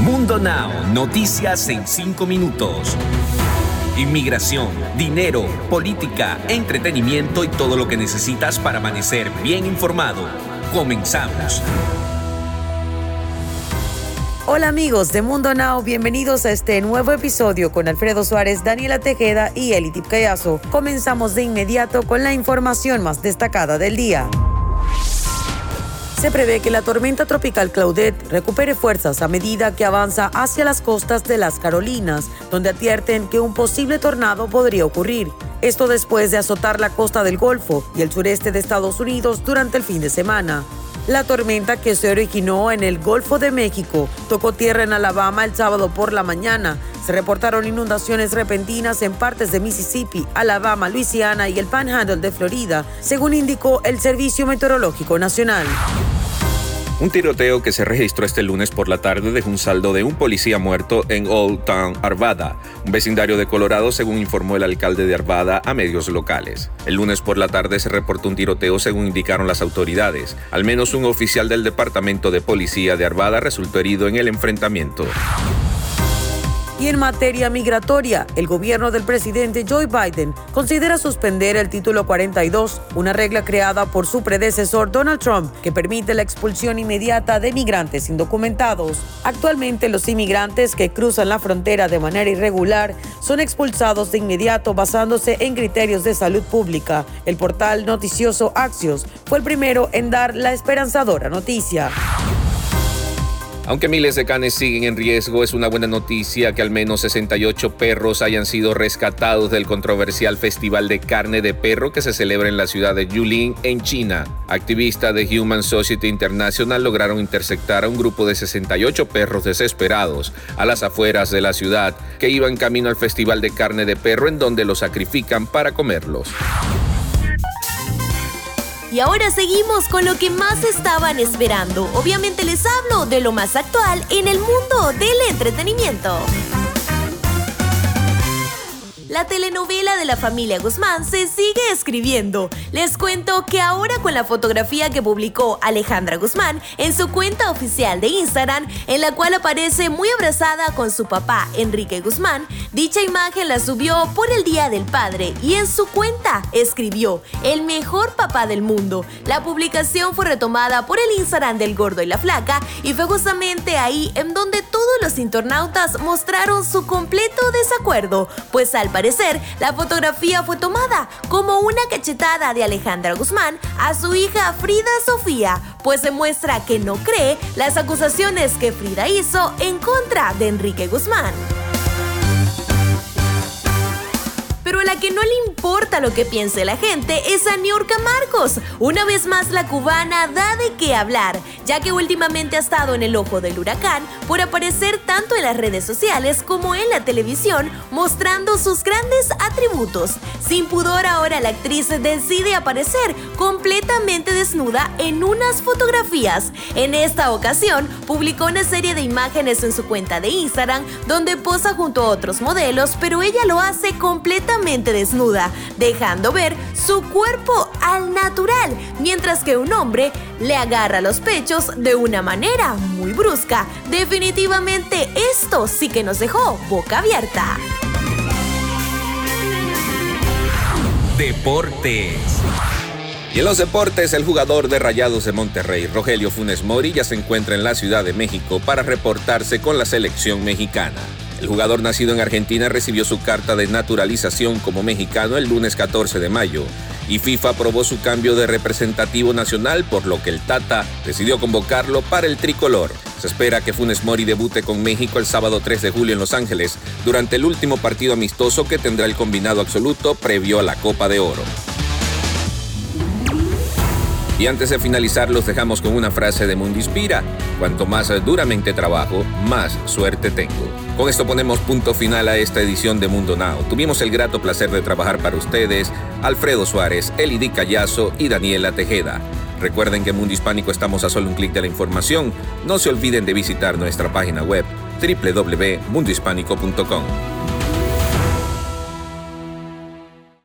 Mundo Now, noticias en 5 minutos. Inmigración, dinero, política, entretenimiento y todo lo que necesitas para amanecer bien informado. Comenzamos. Hola amigos de Mundo Now, bienvenidos a este nuevo episodio con Alfredo Suárez, Daniela Tejeda y Elitip Callazo. Comenzamos de inmediato con la información más destacada del día. Se prevé que la tormenta tropical Claudette recupere fuerzas a medida que avanza hacia las costas de las Carolinas, donde advierten que un posible tornado podría ocurrir. Esto después de azotar la costa del Golfo y el sureste de Estados Unidos durante el fin de semana. La tormenta que se originó en el Golfo de México tocó tierra en Alabama el sábado por la mañana. Se reportaron inundaciones repentinas en partes de Mississippi, Alabama, Luisiana y el Panhandle de Florida, según indicó el Servicio Meteorológico Nacional. Un tiroteo que se registró este lunes por la tarde dejó un saldo de un policía muerto en Old Town Arvada, un vecindario de Colorado, según informó el alcalde de Arvada a medios locales. El lunes por la tarde se reportó un tiroteo, según indicaron las autoridades. Al menos un oficial del departamento de policía de Arvada resultó herido en el enfrentamiento. Y en materia migratoria, el gobierno del presidente Joe Biden considera suspender el título 42, una regla creada por su predecesor Donald Trump que permite la expulsión inmediata de migrantes indocumentados. Actualmente los inmigrantes que cruzan la frontera de manera irregular son expulsados de inmediato basándose en criterios de salud pública. El portal noticioso Axios fue el primero en dar la esperanzadora noticia. Aunque miles de canes siguen en riesgo, es una buena noticia que al menos 68 perros hayan sido rescatados del controversial Festival de Carne de Perro que se celebra en la ciudad de Yulin, en China. Activistas de Human Society International lograron interceptar a un grupo de 68 perros desesperados a las afueras de la ciudad que iban camino al Festival de Carne de Perro en donde los sacrifican para comerlos. Y ahora seguimos con lo que más estaban esperando. Obviamente les hablo de lo más actual en el mundo del entretenimiento. La telenovela de la familia Guzmán se sigue escribiendo. Les cuento que ahora con la fotografía que publicó Alejandra Guzmán en su cuenta oficial de Instagram, en la cual aparece muy abrazada con su papá Enrique Guzmán, dicha imagen la subió por el Día del Padre y en su cuenta escribió el mejor papá del mundo. La publicación fue retomada por el Instagram del Gordo y la Flaca y fue justamente ahí en donde todos los internautas mostraron su completo desacuerdo, pues al parecer, la fotografía fue tomada como una cachetada de Alejandra Guzmán a su hija Frida Sofía, pues se muestra que no cree las acusaciones que Frida hizo en contra de Enrique Guzmán. Pero a la que no le importa lo que piense la gente es a Niurka Marcos. Una vez más la cubana da de qué hablar, ya que últimamente ha estado en el ojo del huracán por aparecer tanto en las redes sociales como en la televisión mostrando sus grandes atributos. Sin pudor ahora la actriz decide aparecer completamente desnuda en unas fotografías. En esta ocasión publicó una serie de imágenes en su cuenta de Instagram donde posa junto a otros modelos, pero ella lo hace completamente desnuda, dejando ver su cuerpo al mientras que un hombre le agarra los pechos de una manera muy brusca. Definitivamente esto sí que nos dejó boca abierta. Deportes. Y en los deportes, el jugador de Rayados de Monterrey, Rogelio Funes Mori, ya se encuentra en la Ciudad de México para reportarse con la selección mexicana. El jugador nacido en Argentina recibió su carta de naturalización como mexicano el lunes 14 de mayo y FIFA aprobó su cambio de representativo nacional por lo que el Tata decidió convocarlo para el tricolor. Se espera que Funes Mori debute con México el sábado 3 de julio en Los Ángeles durante el último partido amistoso que tendrá el combinado absoluto previo a la Copa de Oro. Y antes de finalizar los dejamos con una frase de Mundispira. Cuanto más duramente trabajo, más suerte tengo. Con esto ponemos punto final a esta edición de Mundo Now. Tuvimos el grato placer de trabajar para ustedes Alfredo Suárez, Elidi Callazo y Daniela Tejeda. Recuerden que en Mundo Hispánico estamos a solo un clic de la información. No se olviden de visitar nuestra página web www.mundohispánico.com.